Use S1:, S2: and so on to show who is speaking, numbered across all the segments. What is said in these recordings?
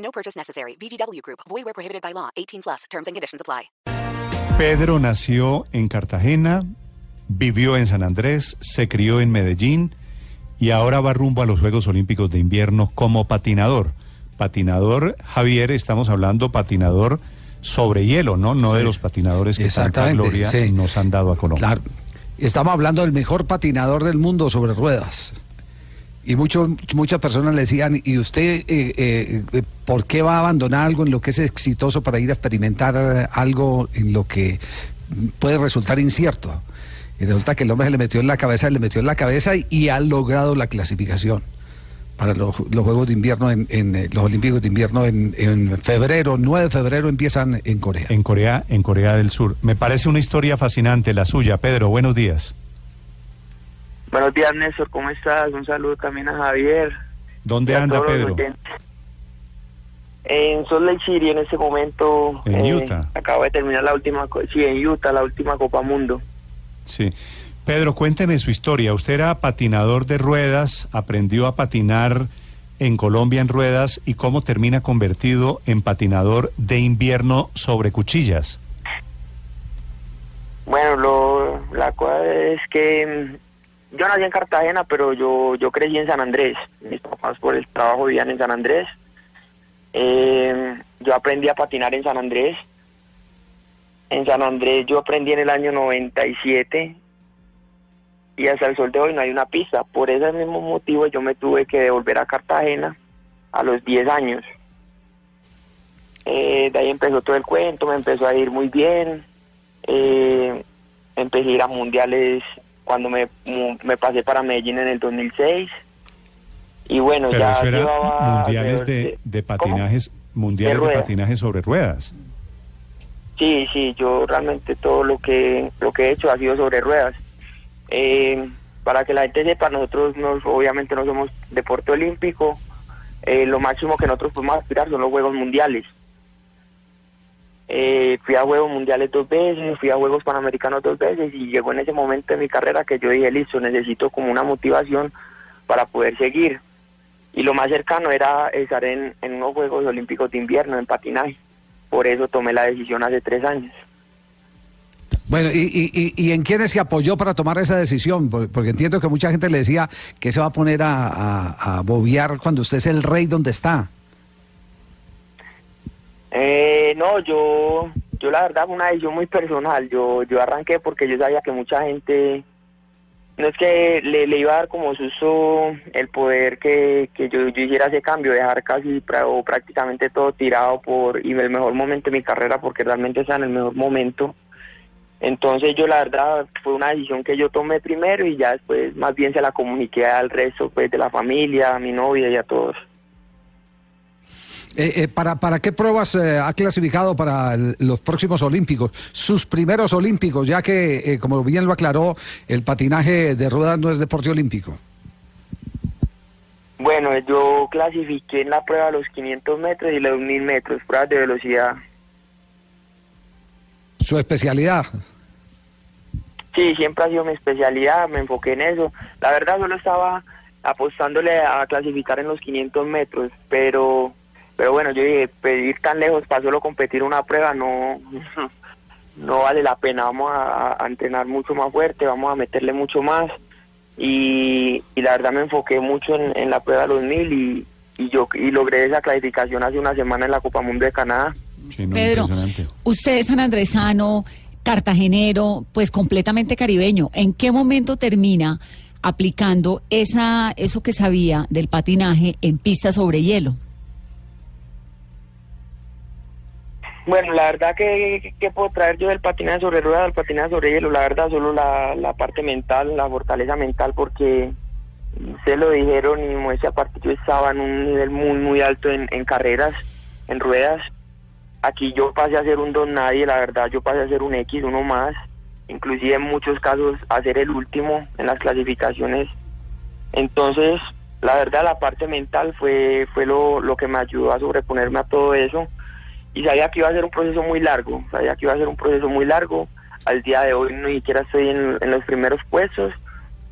S1: No purchase necessary. VGW Group. Void where prohibited by law. 18 plus. Terms and conditions apply.
S2: Pedro nació en Cartagena, vivió en San Andrés, se crió en Medellín y ahora va rumbo a los Juegos Olímpicos de Invierno como patinador. Patinador, Javier, estamos hablando patinador sobre hielo, ¿no? No de los patinadores que tanta gloria
S3: sí.
S2: nos han dado a Colombia.
S3: Claro. Estamos hablando del mejor patinador del mundo sobre ruedas. Y mucho, muchas personas le decían, ¿y usted eh, eh, eh, por qué va a abandonar algo en lo que es exitoso para ir a experimentar eh, algo en lo que puede resultar incierto? Y resulta que el hombre se le metió en la cabeza, le metió en la cabeza y, ha logrado la clasificación para los, los Juegos de Invierno, en, los Olímpicos de Invierno en, en febrero, 9 de febrero empiezan en Corea.
S2: En Corea, en Corea del Sur. Me parece una historia fascinante la suya. Pedro, buenos días.
S4: Buenos días, Néstor, ¿cómo estás? Un saludo también a Javier.
S2: ¿Dónde
S4: a
S2: anda Pedro?
S4: En Salt Lake City, en este momento.
S2: En
S4: eh,
S2: Utah.
S4: Acabo de terminar la última, sí, en Utah, la última Copa Mundo.
S2: Sí. Pedro, cuénteme su historia. Usted era patinador de ruedas, aprendió a patinar en Colombia en ruedas y cómo termina convertido en patinador de invierno sobre cuchillas.
S4: Bueno, lo, la cosa es que yo nací en Cartagena, pero yo, yo crecí en San Andrés. Mis papás por el trabajo vivían en San Andrés. Eh, yo aprendí a patinar en San Andrés. En San Andrés yo aprendí en el año 97 y hasta el sol de hoy no hay una pista. Por ese mismo motivo yo me tuve que devolver a Cartagena a los 10 años. Eh, de ahí empezó todo el cuento, me empezó a ir muy bien. Eh, empecé a ir a mundiales cuando me, me pasé para Medellín en el 2006. Y bueno,
S2: Pero
S4: ya
S2: eso era
S4: llevaba
S2: mundiales de, de
S4: ¿Cómo?
S2: patinajes, mundiales de, patinaje sobre ruedas.
S4: Sí, sí, yo realmente todo lo que lo que he hecho ha sido sobre ruedas. Eh, para que la gente sepa, nosotros no, obviamente no somos deporte olímpico. Eh, lo máximo que nosotros podemos aspirar son los Juegos Mundiales. Eh, fui a Juegos Mundiales dos veces, fui a Juegos Panamericanos dos veces y llegó en ese momento de mi carrera que yo dije, listo, necesito como una motivación para poder seguir. Y lo más cercano era estar en, unos Juegos Olímpicos de invierno, en patinaje. Por eso tomé la decisión hace tres años.
S3: Bueno, ¿y, y, y- en quiénes se apoyó para tomar esa decisión? Por- Porque entiendo que mucha gente le decía que se va a poner a, a, a bobear cuando usted es el rey donde está.
S4: Eh, no, yo, yo la verdad fue una decisión muy personal. Yo, yo arranqué porque yo sabía que mucha gente, no es que le, le iba a dar como susto el poder que, que yo, yo hiciera ese cambio, dejar casi o prácticamente todo tirado por y el mejor momento de mi carrera porque realmente está en el mejor momento. Entonces yo la verdad fue una decisión que yo tomé primero y ya después más bien se la comuniqué al resto pues de la familia, a mi novia y a todos.
S3: Eh, eh, ¿para, ¿Para qué pruebas eh, ha clasificado para el- los próximos Olímpicos? Sus primeros Olímpicos, ya que, eh, como bien lo aclaró, el patinaje de ruedas no es deporte olímpico.
S4: Bueno, yo clasifiqué en la prueba los 500 metros y los 1000 metros, pruebas de velocidad.
S3: Su especialidad.
S4: Sí, siempre ha sido mi especialidad, me enfoqué en eso. La verdad solo estaba apostándole a clasificar en los 500 metros, pero pero bueno, yo dije, pedir tan lejos para solo competir una prueba no no vale la pena, vamos a, a entrenar mucho más fuerte, vamos a meterle mucho más y, y la verdad me enfoqué mucho en, en la prueba de los 1000 y, y yo y logré esa clasificación hace una semana en la Copa Mundo de Canadá.
S2: Sí, no,
S5: Pedro, usted es sanandresano, cartagenero, pues completamente caribeño. ¿En qué momento termina aplicando esa, eso que sabía del patinaje en pista sobre hielo?
S4: Bueno, la verdad que, que puedo traer yo del patinaje sobre ruedas al patinaje sobre hielo, la verdad solo la, la parte mental, la fortaleza mental, porque se lo dijeron y muestra aparte yo estaba en un nivel muy muy alto en, en carreras en ruedas. Aquí yo pasé a ser un don nadie, la verdad, yo pasé a ser un X, uno más, inclusive en muchos casos a ser el último en las clasificaciones. Entonces, la verdad, la parte mental fue, fue lo, lo que me ayudó a sobreponerme a todo eso. Y sabía que iba a ser un proceso muy largo, sabía que iba a ser un proceso muy largo. Al día de hoy ni siquiera estoy en, en los primeros puestos,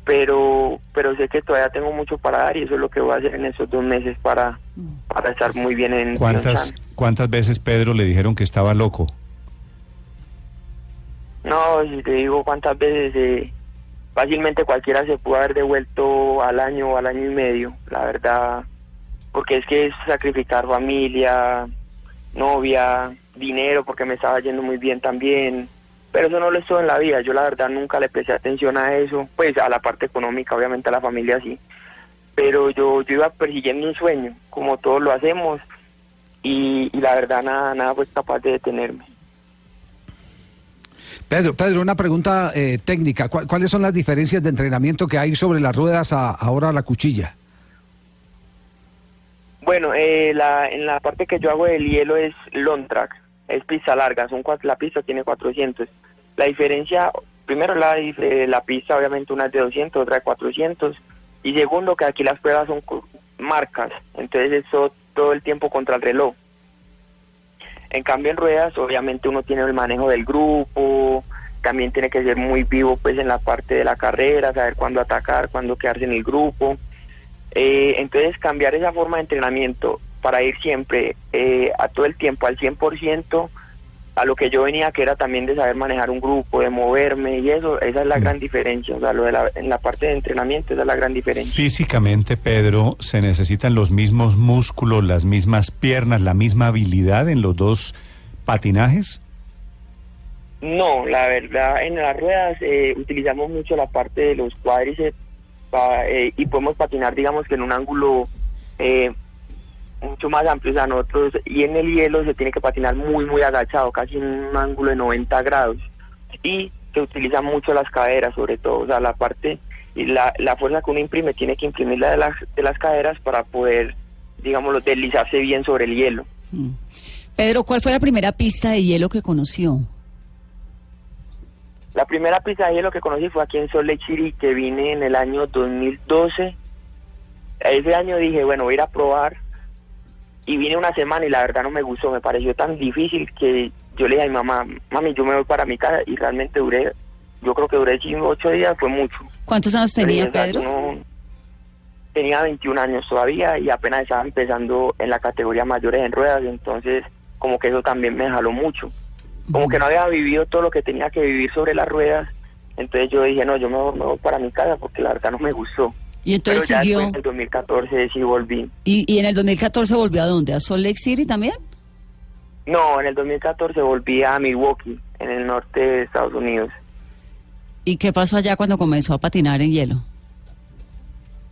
S4: pero pero sé que todavía tengo mucho para dar y eso es lo que voy a hacer en esos dos meses para, para estar muy bien en
S2: ¿Cuántas. ¿Cuántas veces Pedro le dijeron que estaba loco?
S4: No, si te digo cuántas veces, eh, fácilmente cualquiera se pudo haber devuelto al año o al año y medio, la verdad, porque es que es sacrificar familia, novia, dinero, porque me estaba yendo muy bien también, pero eso no lo es en la vida, yo la verdad nunca le presté atención a eso, pues a la parte económica, obviamente a la familia sí, pero yo, yo iba persiguiendo un sueño, como todos lo hacemos, y, y la verdad nada, nada fue capaz de detenerme.
S3: Pedro, Pedro, una pregunta eh, técnica. ¿Cuál- ¿Cuáles son las diferencias de entrenamiento que hay sobre las ruedas a ahora la cuchilla?
S4: Bueno, eh, la, en la parte que yo hago del hielo es long track, es pista larga, son cuatro, la pista tiene 400. La diferencia, primero la, eh, la pista obviamente una es de 200, otra de 400, y segundo que aquí las pruebas son marcas, entonces eso todo el tiempo contra el reloj. En cambio en ruedas obviamente uno tiene el manejo del grupo, también tiene que ser muy vivo pues en la parte de la carrera, saber cuándo atacar, cuándo quedarse en el grupo. Eh, entonces cambiar esa forma de entrenamiento para ir siempre eh, a todo el tiempo al 100% a lo que yo venía que era también de saber manejar un grupo, de moverme y eso, esa es la gran diferencia, o sea, lo de la, en la parte de entrenamiento esa es la gran diferencia.
S2: Físicamente, Pedro, ¿se necesitan los mismos músculos, las mismas piernas, la misma habilidad en los dos patinajes?
S4: No, la verdad, en las ruedas eh, utilizamos mucho la parte de los cuádriceps pa- eh, y podemos patinar, digamos que en un ángulo eh, mucho más amplio. O nosotros, y en el hielo se tiene que patinar muy, muy agachado, casi en un ángulo de 90 grados. Y se utilizan mucho las caderas, sobre todo. O sea, la parte y la, la fuerza que uno imprime tiene que imprimirla de las, de las caderas para poder, digámoslo, deslizarse bien sobre el hielo.
S5: Mm. Pedro, ¿cuál fue la primera pista de hielo que conoció?
S4: La primera de hielo que conocí fue aquí en Lake City, que vine en el año 2012. Ese año dije, bueno, voy a ir a probar. Y vine una semana y la verdad no me gustó, me pareció tan difícil que yo le dije a mi mamá, mami, yo me voy para mi casa y realmente duré, yo creo que duré cinco, ocho días, fue mucho.
S5: ¿Cuántos años tenía Pedro?
S4: no- tenía 21 años todavía y apenas estaba empezando en la categoría mayores en ruedas, entonces como que eso también me jaló mucho. Como que no había vivido todo lo que tenía que vivir sobre las ruedas, entonces yo dije, no, yo me, me voy para mi casa porque la verdad no me gustó.
S5: Y entonces
S4: Pero ya
S5: siguió.
S4: en el 2014 sí volví.
S5: ¿Y, y en el 2014 volvió a dónde? ¿A Salt Lake City también?
S4: No, en el 2014 volví a Milwaukee, en el norte de Estados Unidos.
S5: ¿Y qué pasó allá cuando comenzó a patinar en hielo?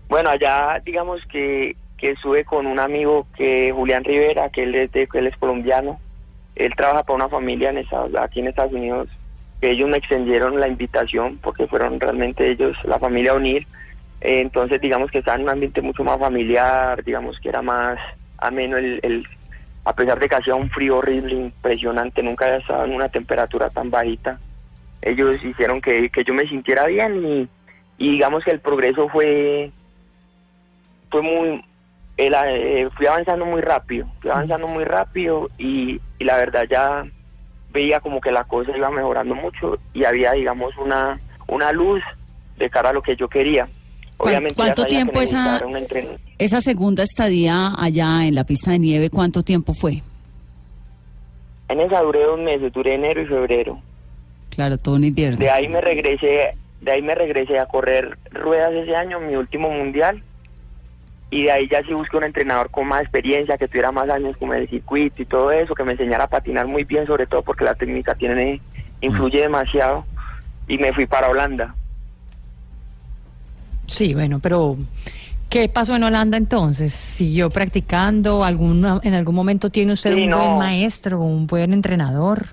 S4: Bueno, allá digamos que, que estuve con un amigo que Julián Rivera, que él es, de- que él es colombiano. Él trabaja para una familia en Estados, aquí en Estados Unidos. Que ellos me extendieron la invitación porque fueron realmente ellos, la familia Unir. Eh, entonces digamos que estaba en un ambiente mucho más familiar, digamos que era más ameno el, el a pesar de que hacía un frío horrible, impresionante, nunca había estado en una temperatura tan bajita. Ellos hicieron que, que yo me sintiera bien y, y digamos que el progreso fue fue muy el, eh, fui avanzando muy rápido fui avanzando muy rápido y, y la verdad ya veía como que la cosa iba mejorando mucho y había digamos una una luz de cara a lo que yo quería
S5: ¿Cuán-
S4: obviamente
S5: cuánto tiempo esa- Esa segunda estadía allá en la pista de nieve, ¿cuánto tiempo fue?
S4: en esa duré dos meses duré enero y febrero
S5: Claro, todo un invierno.
S4: de ahí me regresé de ahí me regresé a correr ruedas ese año mi último mundial y de ahí ya sí busqué un entrenador con más experiencia que tuviera más años como el circuito y todo eso que me enseñara a patinar muy bien sobre todo porque la técnica tiene influye demasiado y me fui para Holanda
S6: Sí, bueno, pero ¿qué pasó en Holanda entonces? ¿Siguió practicando? ¿Alguna, ¿En algún momento tiene usted
S4: Sí,
S6: un
S4: no.
S6: buen maestro, un buen entrenador?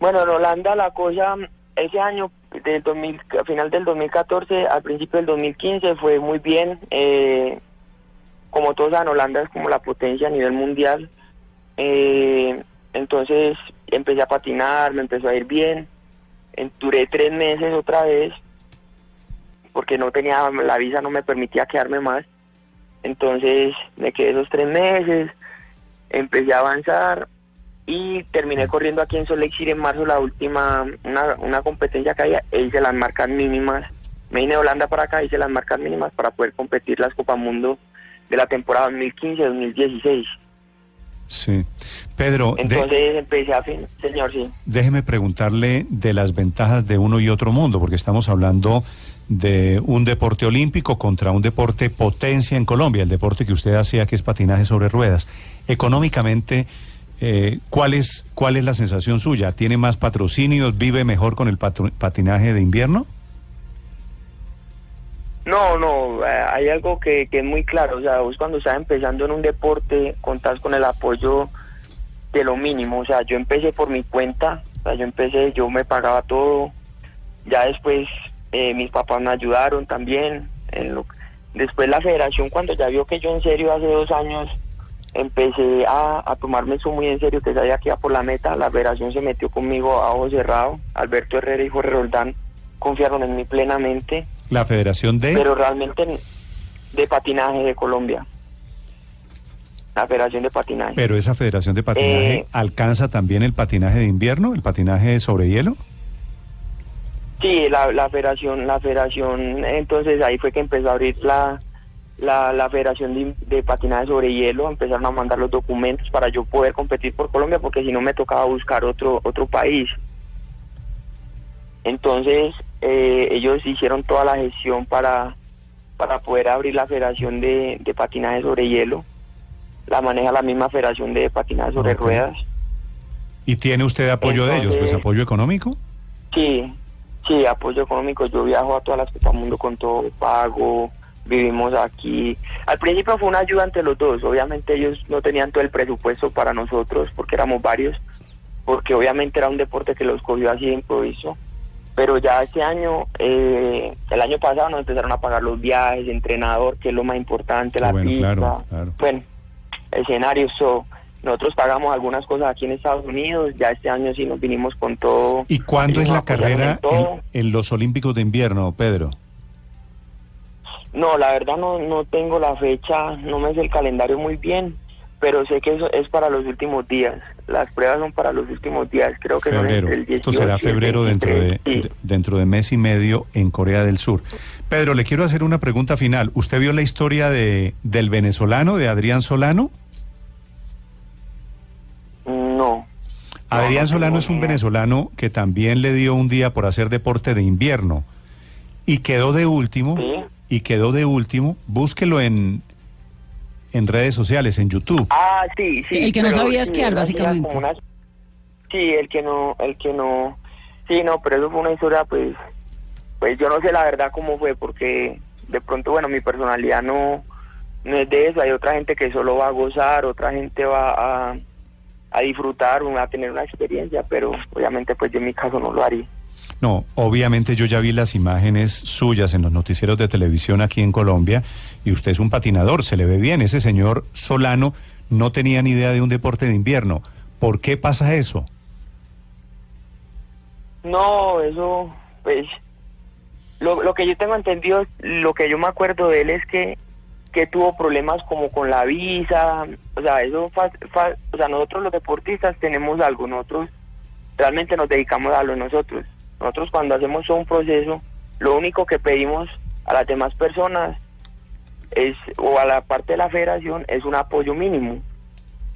S4: Bueno, en Holanda la cosa, ese año, del 2000, a final del 2014, al principio del 2015, fue muy bien. eh, como todos saben, Holanda es como la potencia a nivel mundial. Eh, entonces empecé a patinar, me empezó a ir bien. En- duré tres meses otra vez porque no tenía, la visa no me permitía quedarme más. Entonces me quedé esos tres meses, empecé a avanzar y terminé corriendo aquí en Salt Lake City en marzo la última, una, una competencia que había e hice las marcas mínimas. Me vine de Holanda para acá, hice las marcas mínimas para poder competir las Copa Mundo de la temporada 2015-2016.
S2: Sí. Pedro, de-
S4: Entonces empecé a fin, señor, sí.
S2: déjeme preguntarle de las ventajas de uno y otro mundo, porque estamos hablando de un deporte olímpico contra un deporte potencia en Colombia, el deporte que usted hacía, que es patinaje sobre ruedas. Económicamente, eh, ¿cuál, es, ¿cuál es la sensación suya? ¿Tiene más patrocinios? ¿Vive mejor con el patinaje de invierno?
S4: No, no, eh, hay algo que, que es muy claro, o sea, vos cuando estás empezando en un deporte contás con el apoyo de lo mínimo, o sea, yo empecé por mi cuenta, o sea, yo empecé, yo me pagaba todo, ya después eh, mis papás me ayudaron también, en lo- después la federación cuando ya vio que yo en serio hace dos años empecé a, a tomarme eso muy en serio, que sabía que iba por la meta, la federación se metió conmigo a ojo cerrado, Alberto Herrera y Jorge Roldán confiaron en mí plenamente,
S2: La Federación de...
S4: pero realmente de patinaje de Colombia. La Federación de Patinaje.
S2: Pero esa Federación de Patinaje
S4: Eh,
S2: alcanza también el patinaje de invierno, el patinaje sobre hielo.
S4: Sí, la, la federación, la federación, entonces ahí fue que empezó a abrir la, la, la federación de, de patinaje sobre hielo, empezaron a mandar los documentos para yo poder competir por Colombia, porque si no me tocaba buscar otro, otro país. Entonces eh, ellos hicieron toda la gestión para, para poder abrir la federación de, de patinaje sobre hielo. La maneja la misma federación de patinaje sobre ruedas.
S2: ¿Y tiene usted apoyo de ellos? Pues apoyo económico.
S4: Sí, sí, apoyo económico. Yo viajo a todas las Copas Mundo con todo pago, vivimos aquí. Al principio fue una ayuda entre los dos. Obviamente ellos no tenían todo el presupuesto para nosotros porque éramos varios, porque obviamente era un deporte que los cogió así de improviso. Pero ya este año, eh, el año pasado nos empezaron a pagar los viajes, entrenador, que es lo más importante,
S2: Ah,
S4: la
S2: bueno,
S4: pista,
S2: claro, claro.
S4: bueno, escenarios. So, nosotros pagamos algunas cosas aquí en Estados Unidos, ya este año sí nos vinimos con todo.
S2: ¿Y cuándo es la carrera
S4: en todo.
S2: en, en los Olímpicos de invierno, Pedro?
S4: No, la verdad no, no tengo la fecha, no me sé el calendario muy bien, pero sé que eso es para los últimos días. Las pruebas son para los últimos días, creo que son
S2: Febrero.
S4: entre el 18
S2: Esto será febrero dentro de,
S4: 23, sí.
S2: de- dentro de mes y medio en Corea del Sur. Pedro, le quiero hacer una pregunta final. ¿Usted vio la historia de del venezolano, de Adrián Solano?
S4: No.
S2: Adrián
S4: no
S2: Solano es un venezolano que también le dio un día por hacer deporte de invierno y quedó de último
S4: Sí.
S2: Y quedó de último. Búsquelo en en redes sociales, en YouTube.
S4: Ah, sí, sí.
S5: El que no sabía esquiar, básicamente.
S4: una- Sí, el que no, el que no... Sí, no, pero eso fue una historia, pues... Pues yo no sé la verdad cómo fue, porque de pronto, bueno, mi personalidad no, no es de eso. Hay otra gente que solo va a gozar, otra gente va a, a disfrutar, va a tener una experiencia, pero obviamente pues yo en mi caso no lo haría.
S2: No, obviamente yo ya vi las imágenes suyas en los noticieros de televisión aquí en Colombia y usted es un patinador, se le ve bien. Ese señor Solano no tenía ni idea de un deporte de invierno. ¿Por qué pasa eso?
S4: No, eso, pues, lo, lo que yo tengo entendido, lo que yo me acuerdo de él es que, que tuvo problemas como con la visa, o sea, eso, fa- fa- o sea, nosotros los deportistas tenemos algo, nosotros realmente nos dedicamos a lo nosotros. Nosotros cuando hacemos un proceso, lo único que pedimos a las demás personas es, o a la parte de la federación, es un apoyo mínimo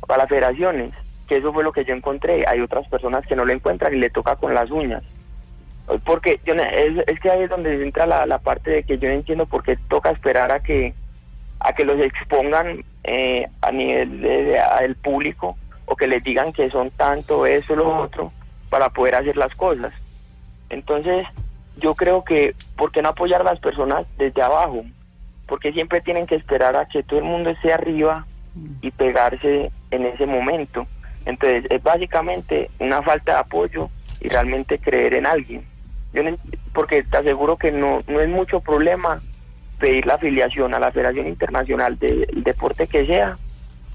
S4: a las federaciones, que eso fue lo que yo encontré. Hay otras personas que no lo encuentran y le toca con las uñas. Porque es, es que ahí es donde entra la, parte de que yo entiendo por qué toca esperar a que a que los expongan eh, a nivel de- de- del público o que les digan que son tanto eso lo otro para poder hacer las cosas. Entonces, yo creo que, ¿por qué no apoyar a las personas desde abajo? Porque siempre tienen que esperar a que todo el mundo esté arriba y pegarse en ese momento. Entonces, es básicamente una falta de apoyo y realmente creer en alguien. Yo no porque te aseguro que no, no es mucho problema pedir la afiliación a la Federación Internacional del deporte que sea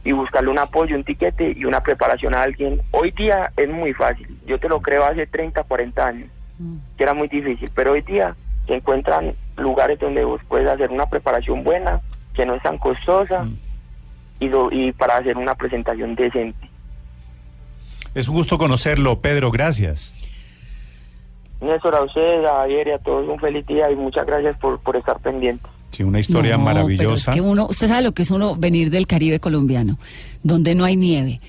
S4: y buscarle un apoyo, un tiquete y una preparación a alguien. Hoy día es muy fácil, yo te lo creo hace 30, 40 años, que era muy difícil, pero hoy día se encuentran lugares donde vos puedes hacer una preparación buena, que no es tan costosa y, lo- y para hacer una presentación decente.
S2: Es un gusto conocerlo, Pedro, gracias.
S4: Néstor, a ustedes, a Javier y a todos un feliz día y muchas gracias por, por estar pendientes.
S2: Sí, una historia
S5: No,
S2: maravillosa.
S5: Pero es que uno, usted sabe lo que es uno venir del Caribe colombiano, donde no hay nieve,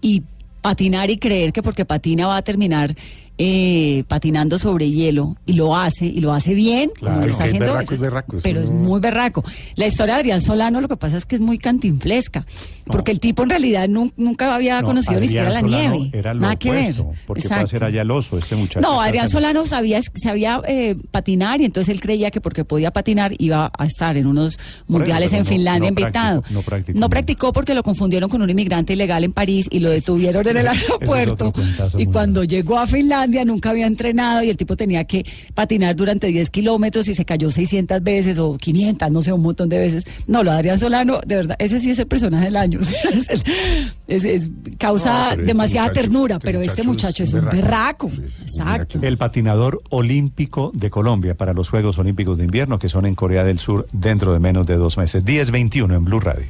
S5: y patinar y creer que porque patina va a terminar eh, patinando sobre hielo, y lo hace, y lo hace bien, como lo está
S7: es
S5: haciendo.
S7: berraco, es berraco, eso
S5: pero es muy berraco. La historia de Adrián Solano lo que pasa es que es muy cantinflesca, porque el tipo en realidad nun- nunca había
S2: No,
S5: conocido ni siquiera la
S2: Solano
S5: nieve.
S2: Era lo
S5: Nada que ver.
S2: opuesto, porque hacer allá el oso, este muchacho.
S5: No, Adrián Solano sabía, sabía eh, patinar y entonces él creía que porque podía patinar iba a estar en unos mundiales en Finlandia invitado.
S2: practicó, no practicó.
S5: No practicó porque lo confundieron con un inmigrante ilegal en París y lo detuvieron en el
S2: es
S5: aeropuerto. Y cuando llegó a Finlandia nunca había entrenado y el tipo tenía que patinar durante 10 kilómetros y se cayó 600 veces o 500, no sé, un montón de veces. No, lo de Adrián Solano, de verdad, ese sí es el personaje del año. Es el- es- es- causa
S7: No, este
S5: demasiada
S7: muchacho-
S5: ternura,
S7: este
S5: pero este
S7: muchacho es
S5: es
S7: un berraco.
S5: berraco.
S7: Sí, sí,
S5: Exacto.
S2: El patinador olímpico de Colombia para los Juegos Olímpicos de Invierno que son en Corea del Sur dentro de menos de dos meses. 10-21 en Blue Radio.